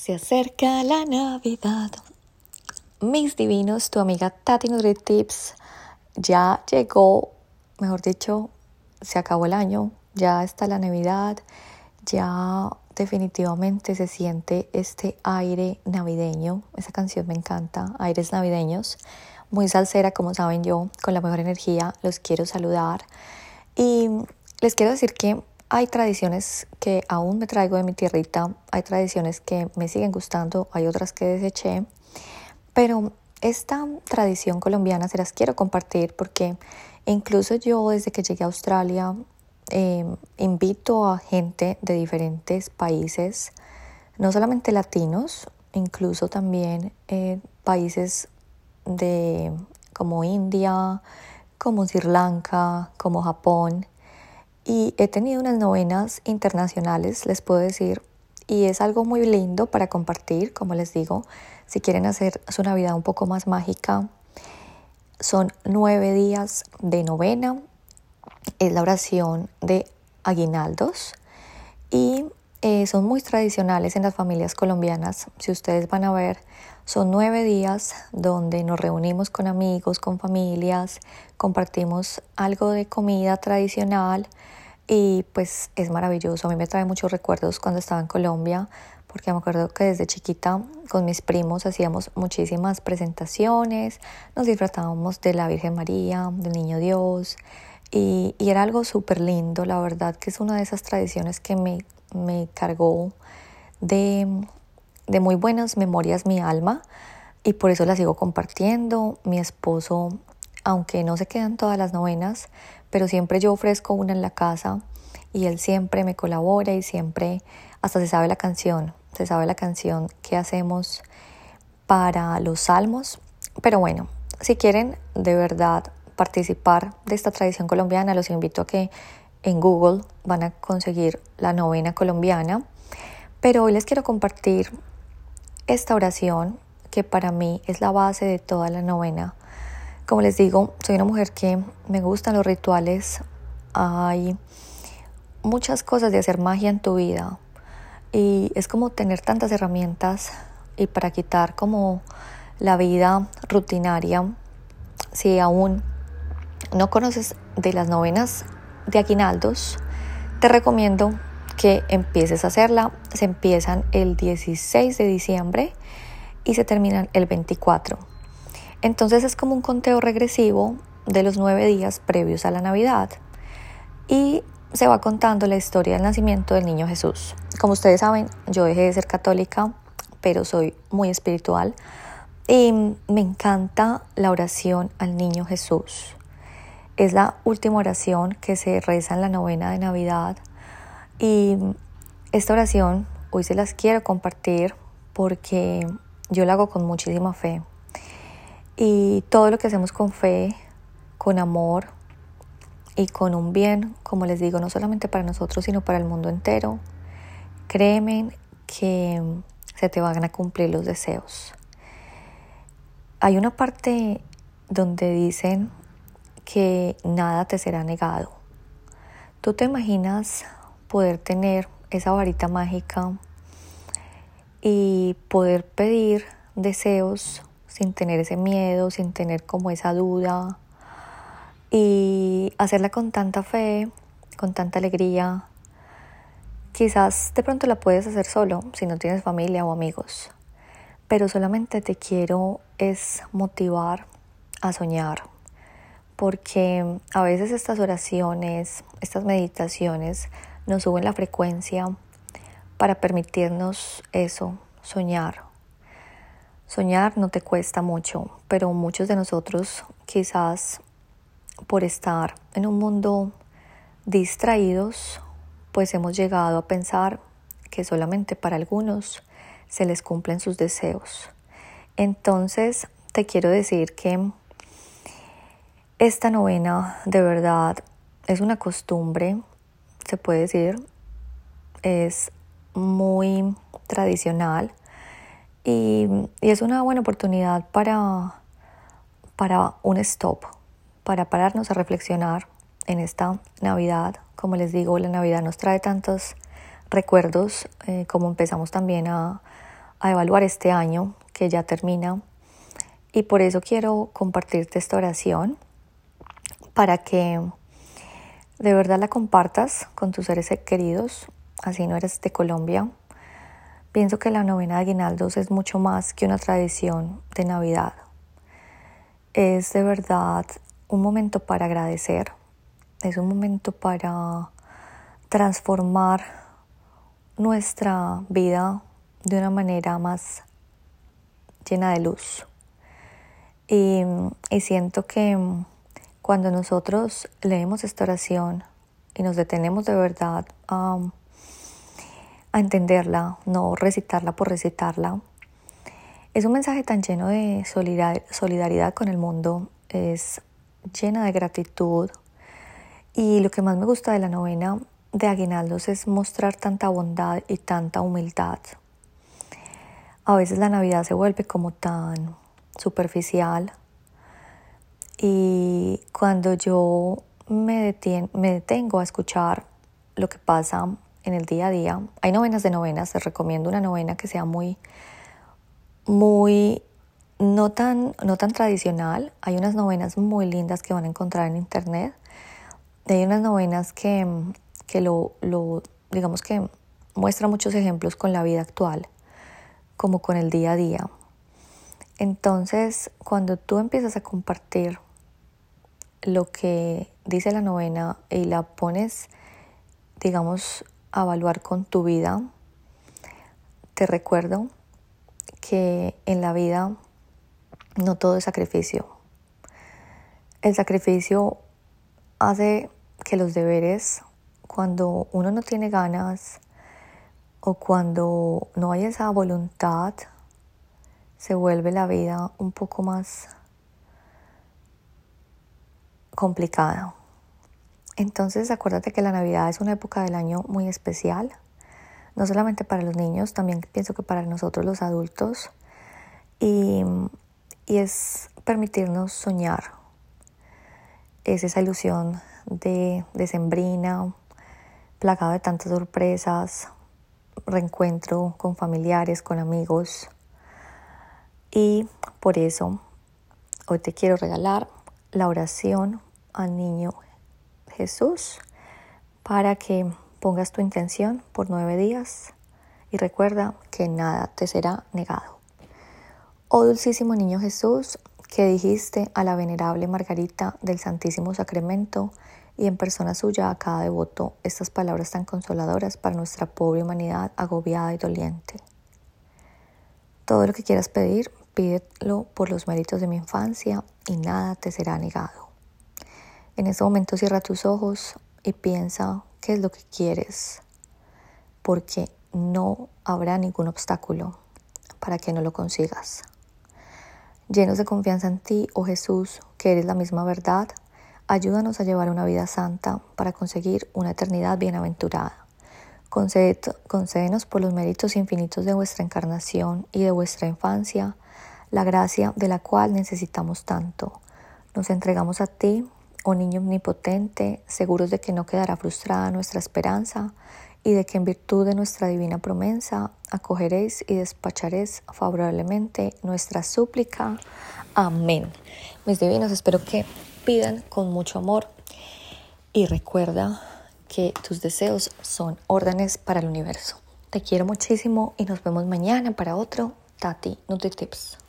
Se acerca la Navidad. Mis divinos, tu amiga Tati Nutrit Tips ya llegó, mejor dicho, se acabó el año, ya está la Navidad, ya definitivamente se siente este aire navideño. Esa canción me encanta, Aires Navideños. Muy salsera, como saben yo, con la mejor energía, los quiero saludar. Y les quiero decir que hay tradiciones que aún me traigo de mi tierrita, hay tradiciones que me siguen gustando, hay otras que deseché, pero esta tradición colombiana se las quiero compartir porque incluso yo desde que llegué a Australia eh, invito a gente de diferentes países, no solamente latinos, incluso también eh, países de como India, como Sri Lanka, como Japón, y he tenido unas novenas internacionales, les puedo decir, y es algo muy lindo para compartir, como les digo, si quieren hacer su Navidad un poco más mágica. Son nueve días de novena, es la oración de aguinaldos y eh, son muy tradicionales en las familias colombianas. Si ustedes van a ver, son nueve días donde nos reunimos con amigos, con familias, compartimos algo de comida tradicional y pues es maravilloso. A mí me trae muchos recuerdos cuando estaba en Colombia, porque me acuerdo que desde chiquita con mis primos hacíamos muchísimas presentaciones, nos disfrutábamos de la Virgen María, del Niño Dios, y, era algo súper lindo, la verdad que es una de esas tradiciones que me, me cargó de, de muy buenas memorias mi alma, y por eso la sigo compartiendo. Mi esposo, aunque no se quedan todas las novenas, pero siempre yo ofrezco una en la casa y él siempre me colabora y siempre hasta se sabe la canción, se sabe la canción que hacemos para los salmos. Pero bueno, si quieren de verdad participar de esta tradición colombiana, los invito a que en Google van a conseguir la novena colombiana. Pero hoy les quiero compartir esta oración que para mí es la base de toda la novena como les digo, soy una mujer que me gustan los rituales. Hay muchas cosas de hacer magia en tu vida y es como tener tantas herramientas y para quitar como la vida rutinaria. Si aún no conoces de las novenas de aguinaldos, te recomiendo que empieces a hacerla. Se empiezan el 16 de diciembre y se terminan el 24. Entonces es como un conteo regresivo de los nueve días previos a la Navidad y se va contando la historia del nacimiento del niño Jesús. Como ustedes saben, yo dejé de ser católica, pero soy muy espiritual y me encanta la oración al niño Jesús. Es la última oración que se reza en la novena de Navidad y esta oración hoy se las quiero compartir porque yo la hago con muchísima fe. Y todo lo que hacemos con fe, con amor y con un bien, como les digo, no solamente para nosotros, sino para el mundo entero, créeme que se te van a cumplir los deseos. Hay una parte donde dicen que nada te será negado. ¿Tú te imaginas poder tener esa varita mágica y poder pedir deseos sin tener ese miedo, sin tener como esa duda y hacerla con tanta fe, con tanta alegría. Quizás de pronto la puedes hacer solo si no tienes familia o amigos, pero solamente te quiero es motivar a soñar, porque a veces estas oraciones, estas meditaciones nos suben la frecuencia para permitirnos eso, soñar, Soñar no te cuesta mucho, pero muchos de nosotros quizás por estar en un mundo distraídos, pues hemos llegado a pensar que solamente para algunos se les cumplen sus deseos. Entonces, te quiero decir que esta novena de verdad es una costumbre, se puede decir, es muy tradicional y, es una buena oportunidad para, para un stop, para pararnos a reflexionar en esta Navidad. Como les digo, la Navidad nos trae tantos recuerdos, eh, como empezamos también a, a evaluar este año que ya termina y por eso quiero compartirte esta oración para que de verdad la compartas con tus seres queridos, así no eres de Colombia. Pienso que la novena de aguinaldos es mucho más que una tradición de Navidad. Es de verdad un momento para agradecer, es un momento para transformar nuestra vida de una manera más llena de luz. Y, siento que cuando nosotros leemos esta oración y nos detenemos de verdad a, a entenderla, no recitarla por recitarla, es un mensaje tan lleno de solidaridad con el mundo, es llena de gratitud. Y lo que más me gusta de la novena de Aguinaldos es mostrar tanta bondad y tanta humildad. A veces la Navidad se vuelve como tan superficial y cuando yo me, me detengo a escuchar lo que pasa en el día a día, hay novenas de novenas, te recomiendo una novena que sea muy, muy, no tan, no tan tradicional, hay unas novenas muy lindas que van a encontrar en internet, hay unas novenas que que lo, lo, digamos que muestra muchos ejemplos con la vida actual, como con el día a día. Entonces, cuando tú empiezas a compartir lo que dice la novena y la pones, digamos, a evaluar con tu vida, te recuerdo que en la vida no todo es sacrificio. El sacrificio hace que los deberes cuando uno no tiene ganas o cuando no hay esa voluntad, se vuelve la vida un poco más complicada. Entonces acuérdate que la Navidad es una época del año muy especial, no solamente para los niños, también pienso que para nosotros los adultos, y, y es permitirnos soñar, es esa ilusión de, de sembrina, plagado de tantas sorpresas, reencuentro con familiares, con amigos. Y por eso hoy te quiero regalar la oración al niño Jesús para que pongas tu intención por nueve días y recuerda que nada te será negado. Oh dulcísimo niño Jesús, que dijiste a la venerable Margarita del Santísimo Sacramento, y en persona suya a cada devoto estas palabras tan consoladoras para nuestra pobre humanidad agobiada y doliente. Todo lo que quieras pedir, pídelo por los méritos de mi infancia y nada te será negado. En este momento cierra tus ojos y piensa qué es lo que quieres, porque no habrá ningún obstáculo para que no lo consigas. Llenos de confianza en ti, oh Jesús, que eres la misma verdad, Ayúdanos a llevar una vida santa para conseguir una eternidad bienaventurada. Concédenos por los méritos infinitos de vuestra encarnación y de vuestra infancia la gracia de la cual necesitamos tanto. Nos entregamos a ti, oh niño omnipotente, seguros de que no quedará frustrada nuestra esperanza y de que en virtud de nuestra divina promesa acogeréis y despacharéis favorablemente nuestra súplica. Amén. Mis divinos, espero que pidan con mucho amor y recuerda que tus deseos son órdenes para el universo. Te quiero muchísimo y nos vemos mañana para otro Tati NutriTips.